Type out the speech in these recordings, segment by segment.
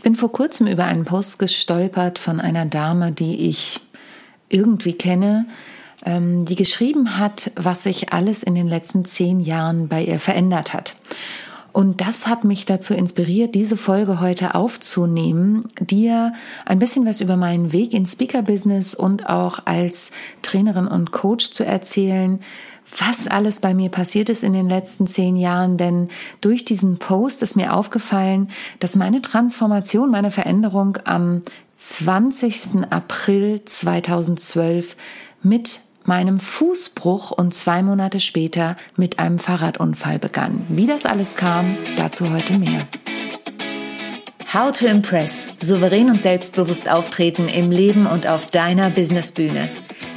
Ich bin vor kurzem über einen Post gestolpert von einer Dame, die ich irgendwie kenne, ähm, die geschrieben hat, was sich alles in den letzten zehn Jahren bei ihr verändert hat. Und das hat mich dazu inspiriert, diese Folge heute aufzunehmen, dir ein bisschen was über meinen Weg ins Speaker-Business und auch als Trainerin und Coach zu erzählen, was alles bei mir passiert ist in den letzten zehn Jahren, denn durch diesen Post ist mir aufgefallen, dass meine Transformation, meine Veränderung am 20. April 2012 mit meinem Fußbruch und zwei Monate später mit einem Fahrradunfall begann. Wie das alles kam, dazu heute mehr. How to Impress. Souverän und selbstbewusst auftreten im Leben und auf deiner Businessbühne.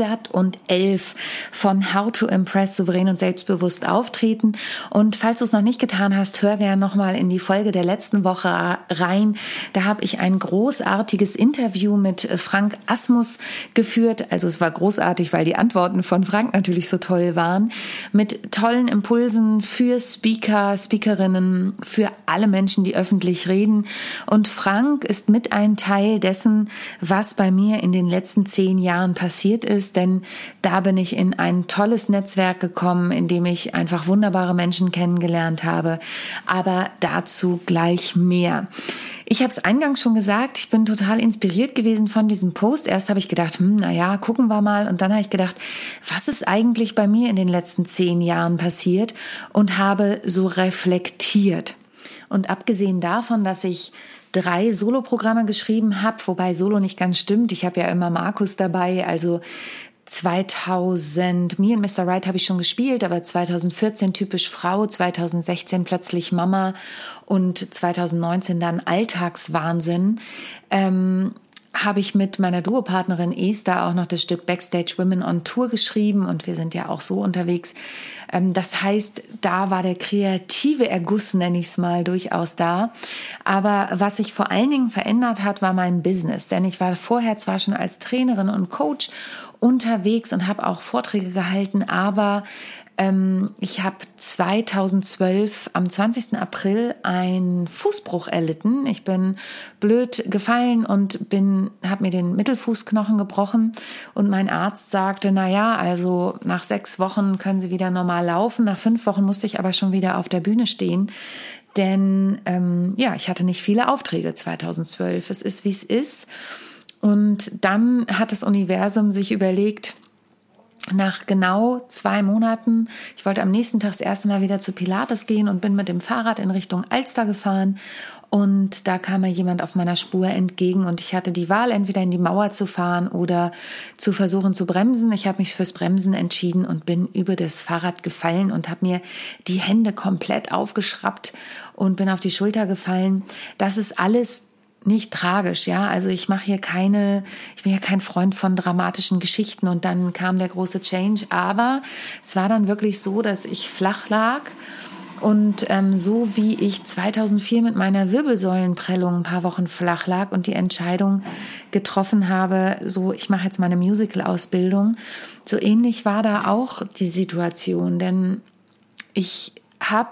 111 von How to Impress souverän und selbstbewusst auftreten. Und falls du es noch nicht getan hast, hör gerne nochmal in die Folge der letzten Woche rein. Da habe ich ein großartiges Interview mit Frank Asmus geführt. Also es war großartig, weil die Antworten von Frank natürlich so toll waren. Mit tollen Impulsen für Speaker, Speakerinnen, für alle Menschen, die öffentlich reden. Und Frank ist mit ein Teil dessen, was was bei mir in den letzten zehn Jahren passiert ist, denn da bin ich in ein tolles Netzwerk gekommen, in dem ich einfach wunderbare Menschen kennengelernt habe. Aber dazu gleich mehr. Ich habe es eingangs schon gesagt, ich bin total inspiriert gewesen von diesem Post. Erst habe ich gedacht, hm, naja, gucken wir mal. Und dann habe ich gedacht, was ist eigentlich bei mir in den letzten zehn Jahren passiert? Und habe so reflektiert. Und abgesehen davon, dass ich drei Soloprogramme geschrieben habe, wobei Solo nicht ganz stimmt. Ich habe ja immer Markus dabei, also 2000, Me and Mr. Right habe ich schon gespielt, aber 2014 typisch Frau, 2016 plötzlich Mama und 2019 dann Alltagswahnsinn. Ähm, habe ich mit meiner Duopartnerin Esther auch noch das Stück Backstage Women on Tour geschrieben und wir sind ja auch so unterwegs. Ähm, das heißt, da war der kreative Erguss, nenne ich es mal, durchaus da. Aber was sich vor allen Dingen verändert hat, war mein Business. Denn ich war vorher zwar schon als Trainerin und Coach unterwegs und habe auch Vorträge gehalten, aber ähm, ich habe 2012 am 20. April einen Fußbruch erlitten. Ich bin blöd gefallen und bin habe mir den Mittelfußknochen gebrochen und mein Arzt sagte, na ja, also nach sechs Wochen können Sie wieder normal laufen. Nach fünf Wochen musste ich aber schon wieder auf der Bühne stehen. Denn ähm, ja, ich hatte nicht viele Aufträge 2012. Es ist, wie es ist. Und dann hat das Universum sich überlegt, nach genau zwei Monaten, ich wollte am nächsten Tag das erste Mal wieder zu Pilates gehen und bin mit dem Fahrrad in Richtung Alster gefahren. Und da kam mir jemand auf meiner Spur entgegen und ich hatte die Wahl, entweder in die Mauer zu fahren oder zu versuchen zu bremsen. Ich habe mich fürs Bremsen entschieden und bin über das Fahrrad gefallen und habe mir die Hände komplett aufgeschraubt und bin auf die Schulter gefallen. Das ist alles nicht tragisch, ja. Also ich mache hier keine, ich bin ja kein Freund von dramatischen Geschichten und dann kam der große Change. Aber es war dann wirklich so, dass ich flach lag und ähm, so wie ich 2004 mit meiner Wirbelsäulenprellung ein paar Wochen flach lag und die Entscheidung getroffen habe, so ich mache jetzt meine Musical-Ausbildung, so ähnlich war da auch die Situation, denn ich habe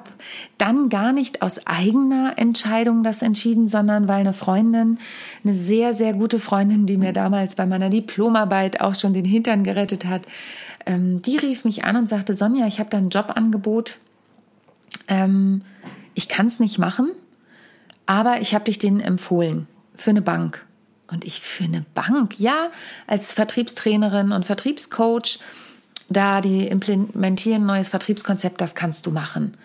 dann gar nicht aus eigener Entscheidung das entschieden, sondern weil eine Freundin, eine sehr, sehr gute Freundin, die mir damals bei meiner Diplomarbeit auch schon den Hintern gerettet hat, ähm, die rief mich an und sagte, Sonja, ich habe da ein Jobangebot. Ähm, ich kann es nicht machen, aber ich habe dich den empfohlen für eine Bank. Und ich für eine Bank, ja, als Vertriebstrainerin und Vertriebscoach da die implementieren ein neues Vertriebskonzept, das kannst du machen.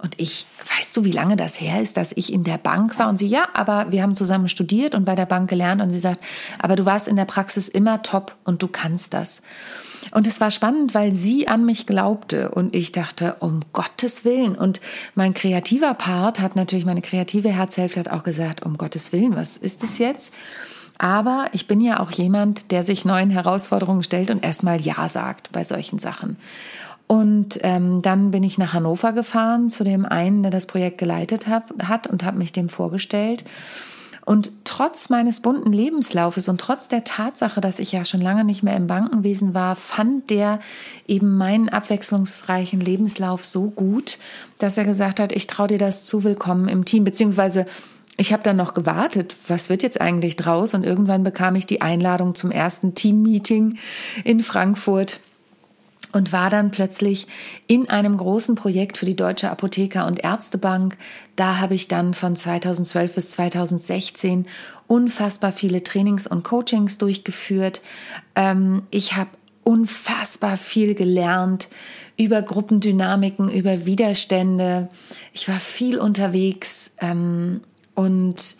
Und ich, weißt du, wie lange das her ist, dass ich in der Bank war? Und sie, ja, aber wir haben zusammen studiert und bei der Bank gelernt. Und sie sagt, aber du warst in der Praxis immer top und du kannst das. Und es war spannend, weil sie an mich glaubte und ich dachte, um Gottes Willen. Und mein kreativer Part hat natürlich, meine kreative Herzhälfte hat auch gesagt, um Gottes Willen, was ist es jetzt? Aber ich bin ja auch jemand, der sich neuen Herausforderungen stellt und erstmal Ja sagt bei solchen Sachen. Und ähm, dann bin ich nach Hannover gefahren zu dem einen, der das Projekt geleitet hab, hat und habe mich dem vorgestellt. Und trotz meines bunten Lebenslaufes und trotz der Tatsache, dass ich ja schon lange nicht mehr im Bankenwesen war, fand der eben meinen abwechslungsreichen Lebenslauf so gut, dass er gesagt hat, ich traue dir das zu, willkommen im Team, beziehungsweise ich habe dann noch gewartet, was wird jetzt eigentlich draus? Und irgendwann bekam ich die Einladung zum ersten Team-Meeting in Frankfurt und war dann plötzlich in einem großen Projekt für die Deutsche Apotheker und Ärztebank. Da habe ich dann von 2012 bis 2016 unfassbar viele Trainings und Coachings durchgeführt. Ähm, ich habe unfassbar viel gelernt über Gruppendynamiken, über Widerstände. Ich war viel unterwegs ähm, und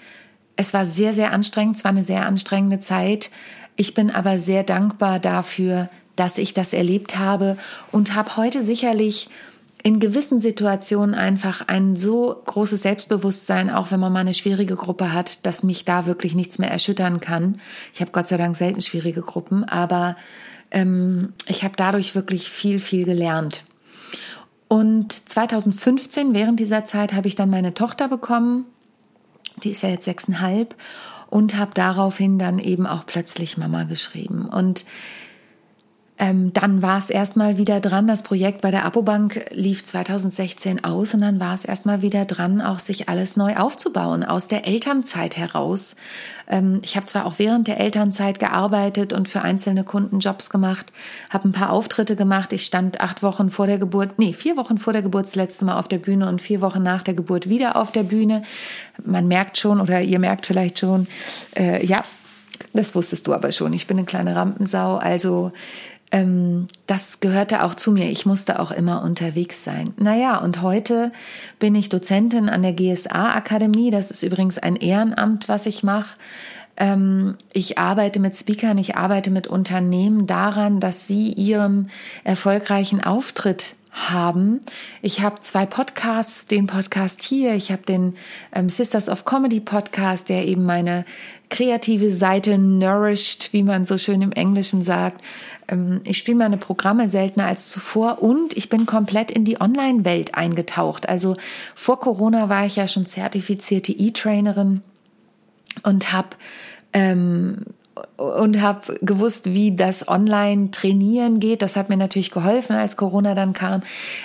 es war sehr, sehr anstrengend. Es war eine sehr anstrengende Zeit. Ich bin aber sehr dankbar dafür, dass ich das erlebt habe und habe heute sicherlich in gewissen Situationen einfach ein so großes Selbstbewusstsein, auch wenn man mal eine schwierige Gruppe hat, dass mich da wirklich nichts mehr erschüttern kann. Ich habe Gott sei Dank selten schwierige Gruppen, aber ähm, ich habe dadurch wirklich viel, viel gelernt. Und 2015, während dieser Zeit, habe ich dann meine Tochter bekommen. Die ist ja jetzt sechseinhalb und habe daraufhin dann eben auch plötzlich Mama geschrieben. Und ähm, dann war es erstmal wieder dran, das Projekt bei der Apobank lief 2016 aus und dann war es erstmal wieder dran, auch sich alles neu aufzubauen, aus der Elternzeit heraus. Ähm, ich habe zwar auch während der Elternzeit gearbeitet und für einzelne Kunden Jobs gemacht, habe ein paar Auftritte gemacht. Ich stand acht Wochen vor der Geburt, nee, vier Wochen vor der Geburt das letzte Mal auf der Bühne und vier Wochen nach der Geburt wieder auf der Bühne. Man merkt schon oder ihr merkt vielleicht schon, äh, ja, das wusstest du aber schon. Ich bin eine kleine Rampensau, also ähm, das gehörte auch zu mir. Ich musste auch immer unterwegs sein. Naja, und heute bin ich Dozentin an der GSA-Akademie. Das ist übrigens ein Ehrenamt, was ich mache. Ähm, ich arbeite mit Speakern, ich arbeite mit Unternehmen daran, dass sie ihren erfolgreichen Auftritt haben. Ich habe zwei Podcasts, den Podcast hier, ich habe den ähm, Sisters of Comedy Podcast, der eben meine kreative Seite nourished, wie man so schön im Englischen sagt. Ähm, ich spiele meine Programme seltener als zuvor und ich bin komplett in die Online-Welt eingetaucht. Also vor Corona war ich ja schon zertifizierte E-Trainerin und habe ähm, und habe gewusst, wie das Online-Trainieren geht. Das hat mir natürlich geholfen, als Corona dann kam.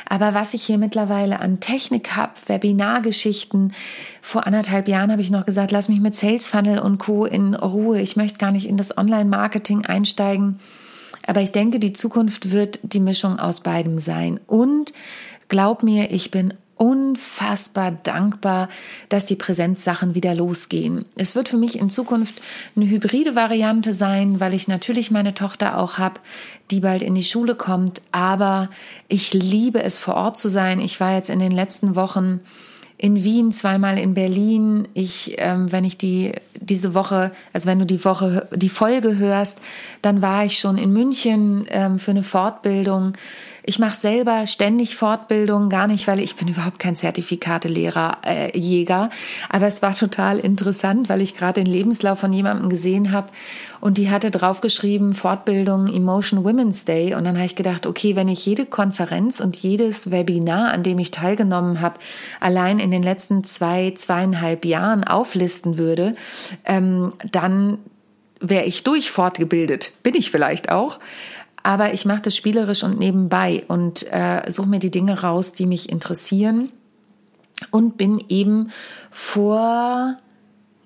Aber was ich hier mittlerweile an Technik habe, Webinargeschichten, vor anderthalb Jahren habe ich noch gesagt, lass mich mit Sales Funnel und Co. in Ruhe. Ich möchte gar nicht in das Online-Marketing einsteigen. Aber ich denke, die Zukunft wird die Mischung aus beidem sein. Und glaub mir, ich bin unfassbar dankbar, dass die Präsenzsachen wieder losgehen. Es wird für mich in Zukunft eine hybride Variante sein, weil ich natürlich meine Tochter auch habe, die bald in die Schule kommt. Aber ich liebe es, vor Ort zu sein. Ich war jetzt in den letzten Wochen in Wien, zweimal in Berlin. Ich, ähm, wenn ich die diese Woche, also wenn du die Woche die Folge hörst, dann war ich schon in München ähm, für eine Fortbildung. Ich mache selber ständig Fortbildungen, gar nicht, weil ich bin überhaupt kein Zertifikate-Lehrer, äh, Jäger. Aber es war total interessant, weil ich gerade den Lebenslauf von jemandem gesehen habe und die hatte draufgeschrieben Fortbildung Emotion Women's Day. Und dann habe ich gedacht, okay, wenn ich jede Konferenz und jedes Webinar, an dem ich teilgenommen habe, allein in den letzten zwei, zweieinhalb Jahren auflisten würde, ähm, dann wäre ich durch fortgebildet. Bin ich vielleicht auch. Aber ich mache das spielerisch und nebenbei und äh, suche mir die Dinge raus, die mich interessieren. Und bin eben vor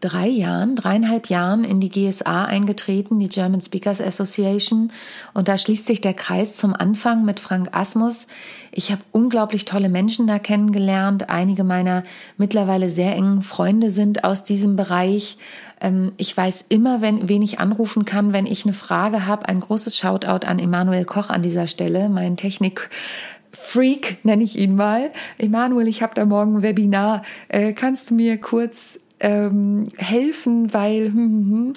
drei Jahren, dreieinhalb Jahren in die GSA eingetreten, die German Speakers Association. Und da schließt sich der Kreis zum Anfang mit Frank Asmus. Ich habe unglaublich tolle Menschen da kennengelernt. Einige meiner mittlerweile sehr engen Freunde sind aus diesem Bereich. Ähm, ich weiß immer, wenn, wen ich anrufen kann, wenn ich eine Frage habe. Ein großes Shoutout an Emanuel Koch an dieser Stelle, mein Technik. Freak nenne ich ihn mal. Emanuel, ich habe da morgen ein Webinar. Äh, kannst du mir kurz ähm, helfen, weil hm, hm, hm.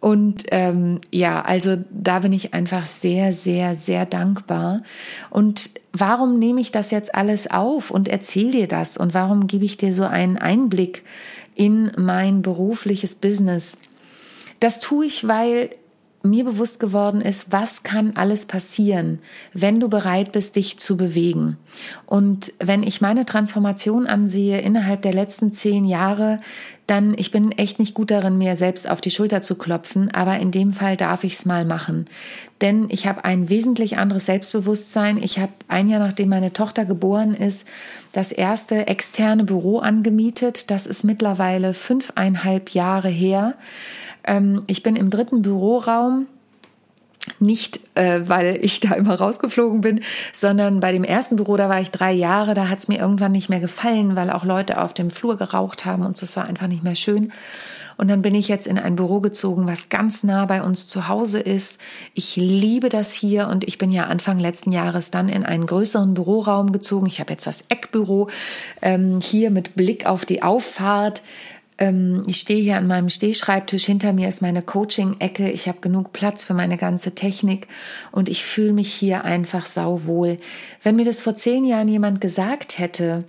und ähm, ja, also da bin ich einfach sehr, sehr, sehr dankbar. Und warum nehme ich das jetzt alles auf und erzähle dir das? Und warum gebe ich dir so einen Einblick in mein berufliches Business? Das tue ich, weil mir bewusst geworden ist, was kann alles passieren, wenn du bereit bist, dich zu bewegen. Und wenn ich meine Transformation ansehe innerhalb der letzten zehn Jahre, dann ich bin echt nicht gut darin, mir selbst auf die Schulter zu klopfen, aber in dem Fall darf ich es mal machen. Denn ich habe ein wesentlich anderes Selbstbewusstsein. Ich habe ein Jahr nachdem meine Tochter geboren ist, das erste externe Büro angemietet. Das ist mittlerweile fünfeinhalb Jahre her. Ähm, ich bin im dritten Büroraum nicht, äh, weil ich da immer rausgeflogen bin, sondern bei dem ersten Büro, da war ich drei Jahre, da hat es mir irgendwann nicht mehr gefallen, weil auch Leute auf dem Flur geraucht haben und das war einfach nicht mehr schön. Und dann bin ich jetzt in ein Büro gezogen, was ganz nah bei uns zu Hause ist. Ich liebe das hier und ich bin ja Anfang letzten Jahres dann in einen größeren Büroraum gezogen. Ich habe jetzt das Eckbüro ähm, hier mit Blick auf die Auffahrt. Ähm, ich stehe hier an meinem Stehschreibtisch, hinter mir ist meine Coaching-Ecke, ich habe genug Platz für meine ganze Technik und ich fühle mich hier einfach sauwohl. Wenn mir das vor zehn Jahren jemand gesagt hätte,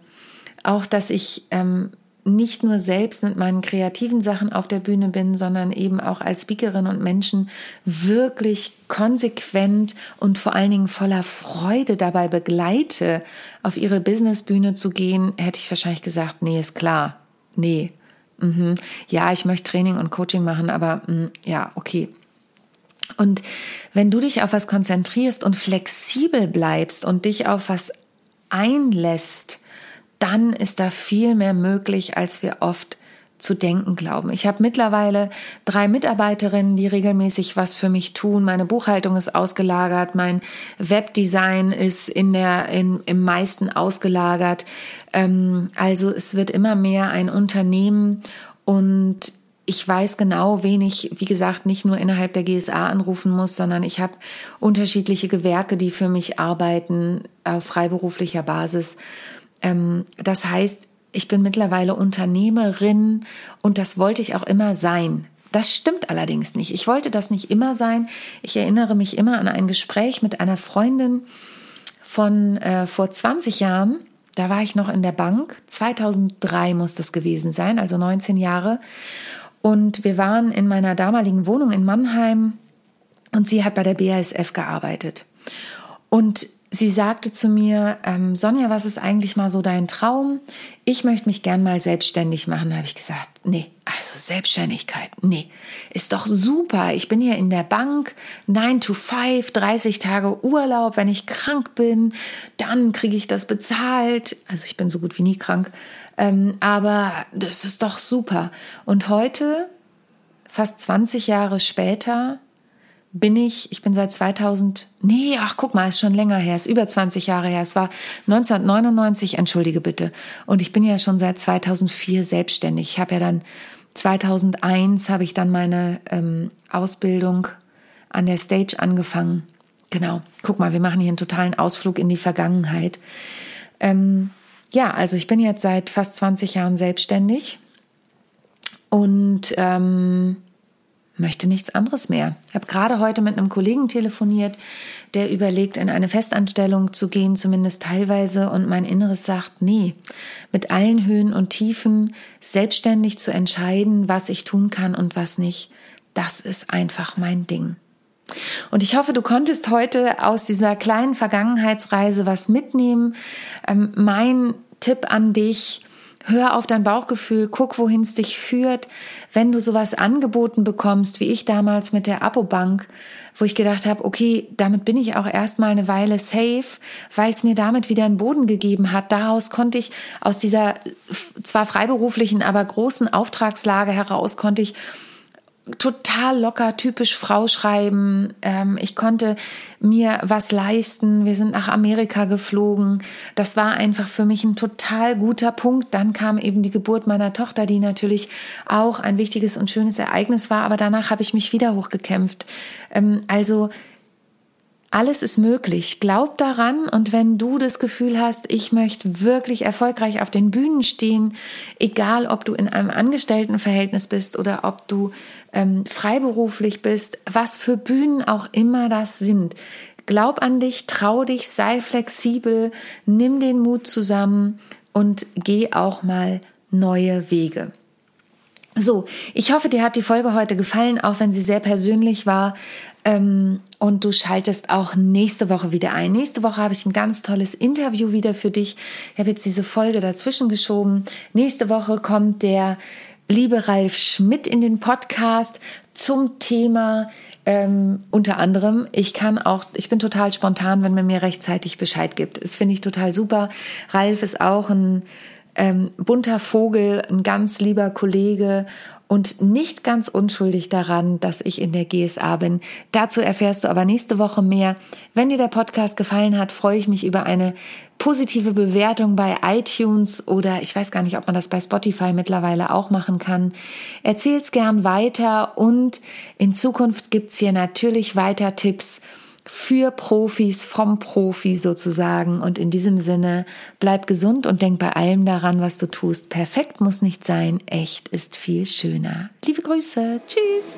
auch dass ich ähm, nicht nur selbst mit meinen kreativen Sachen auf der Bühne bin, sondern eben auch als Speakerin und Menschen wirklich konsequent und vor allen Dingen voller Freude dabei begleite, auf ihre Businessbühne zu gehen, hätte ich wahrscheinlich gesagt, nee, ist klar. Nee, Mhm. Ja, ich möchte Training und Coaching machen, aber mh, mm, ja, okay. Und wenn du dich auf was konzentrierst und flexibel bleibst und dich auf was einlässt, dann ist da viel mehr möglich, als wir oft zu denken glauben. Ich habe mittlerweile drei Mitarbeiterinnen, die regelmäßig was für mich tun. Meine Buchhaltung ist ausgelagert, mein Webdesign ist in der in, im meisten ausgelagert. Ähm, also es wird immer mehr ein Unternehmen und ich weiß genau, wen ich, wie gesagt, nicht nur innerhalb der GSA anrufen muss, sondern ich habe unterschiedliche Gewerke, die für mich arbeiten auf freiberuflicher Basis. Ähm, das heißt, ich bin mittlerweile Unternehmerin und das wollte ich auch immer sein. Das stimmt allerdings nicht. Ich wollte das nicht immer sein. Ich erinnere mich immer an ein Gespräch mit einer Freundin von äh, vor 20 Jahren. Da war ich noch in der Bank. 2003 muss das gewesen sein, also 19 Jahre. Und wir waren in meiner damaligen Wohnung in Mannheim und sie hat bei der BASF gearbeitet. Und sie sagte zu mir, ähm, Sonja, was ist eigentlich mal so dein Traum? Ich möchte mich gern mal selbstständig machen. Da habe ich gesagt, nee, also Selbstständigkeit, nee, ist doch super. Ich bin hier in der Bank, 9 to 5, 30 Tage Urlaub. Wenn ich krank bin, dann kriege ich das bezahlt. Also ich bin so gut wie nie krank. Ähm, aber das ist doch super. Und heute, fast 20 Jahre später, bin ich, ich bin seit 2000, nee, ach guck mal, ist schon länger her, ist über 20 Jahre her, es war 1999, entschuldige bitte. Und ich bin ja schon seit 2004 selbstständig. Ich habe ja dann 2001 habe ich dann meine ähm, Ausbildung an der Stage angefangen. Genau, guck mal, wir machen hier einen totalen Ausflug in die Vergangenheit. Ähm, ja, also ich bin jetzt seit fast 20 Jahren selbstständig und ähm, möchte nichts anderes mehr. Ich habe gerade heute mit einem Kollegen telefoniert, der überlegt, in eine Festanstellung zu gehen, zumindest teilweise, und mein Inneres sagt, nee, mit allen Höhen und Tiefen selbstständig zu entscheiden, was ich tun kann und was nicht, das ist einfach mein Ding. Und ich hoffe, du konntest heute aus dieser kleinen Vergangenheitsreise was mitnehmen. Ähm, mein Tipp an dich, Hör auf dein Bauchgefühl, guck, wohin es dich führt. Wenn du sowas angeboten bekommst, wie ich damals mit der Apobank, wo ich gedacht habe, okay, damit bin ich auch erstmal eine Weile safe, weil es mir damit wieder einen Boden gegeben hat. Daraus konnte ich aus dieser zwar freiberuflichen, aber großen Auftragslage heraus konnte ich total locker, typisch Frau schreiben. Ähm, ich konnte mir was leisten. Wir sind nach Amerika geflogen. Das war einfach für mich ein total guter Punkt. Dann kam eben die Geburt meiner Tochter, die natürlich auch ein wichtiges und schönes Ereignis war. Aber danach habe ich mich wieder hochgekämpft. Ähm, also alles ist möglich. Glaub daran und wenn du das Gefühl hast, ich möchte wirklich erfolgreich auf den Bühnen stehen, egal ob du in einem Angestelltenverhältnis bist oder ob du ähm, freiberuflich bist, was für Bühnen auch immer das sind. Glaub an dich, trau dich, sei flexibel, nimm den Mut zusammen und geh auch mal neue Wege. So, ich hoffe, dir hat die Folge heute gefallen, auch wenn sie sehr persönlich war. Ähm, und du schaltest auch nächste Woche wieder ein. Nächste Woche habe ich ein ganz tolles Interview wieder für dich. Ich habe jetzt diese Folge dazwischen geschoben. Nächste Woche kommt der liebe Ralf Schmidt in den Podcast zum Thema ähm, unter anderem, ich kann auch, ich bin total spontan, wenn man mir rechtzeitig Bescheid gibt. Das finde ich total super. Ralf ist auch ein ähm, bunter Vogel, ein ganz lieber Kollege und nicht ganz unschuldig daran, dass ich in der GSA bin. Dazu erfährst du aber nächste Woche mehr. Wenn dir der Podcast gefallen hat, freue ich mich über eine positive Bewertung bei iTunes oder ich weiß gar nicht, ob man das bei Spotify mittlerweile auch machen kann. Erzähl's gern weiter und in Zukunft gibt's hier natürlich weiter Tipps für Profis, vom Profi sozusagen. Und in diesem Sinne, bleib gesund und denk bei allem daran, was du tust. Perfekt muss nicht sein, echt ist viel schöner. Liebe Grüße, tschüss.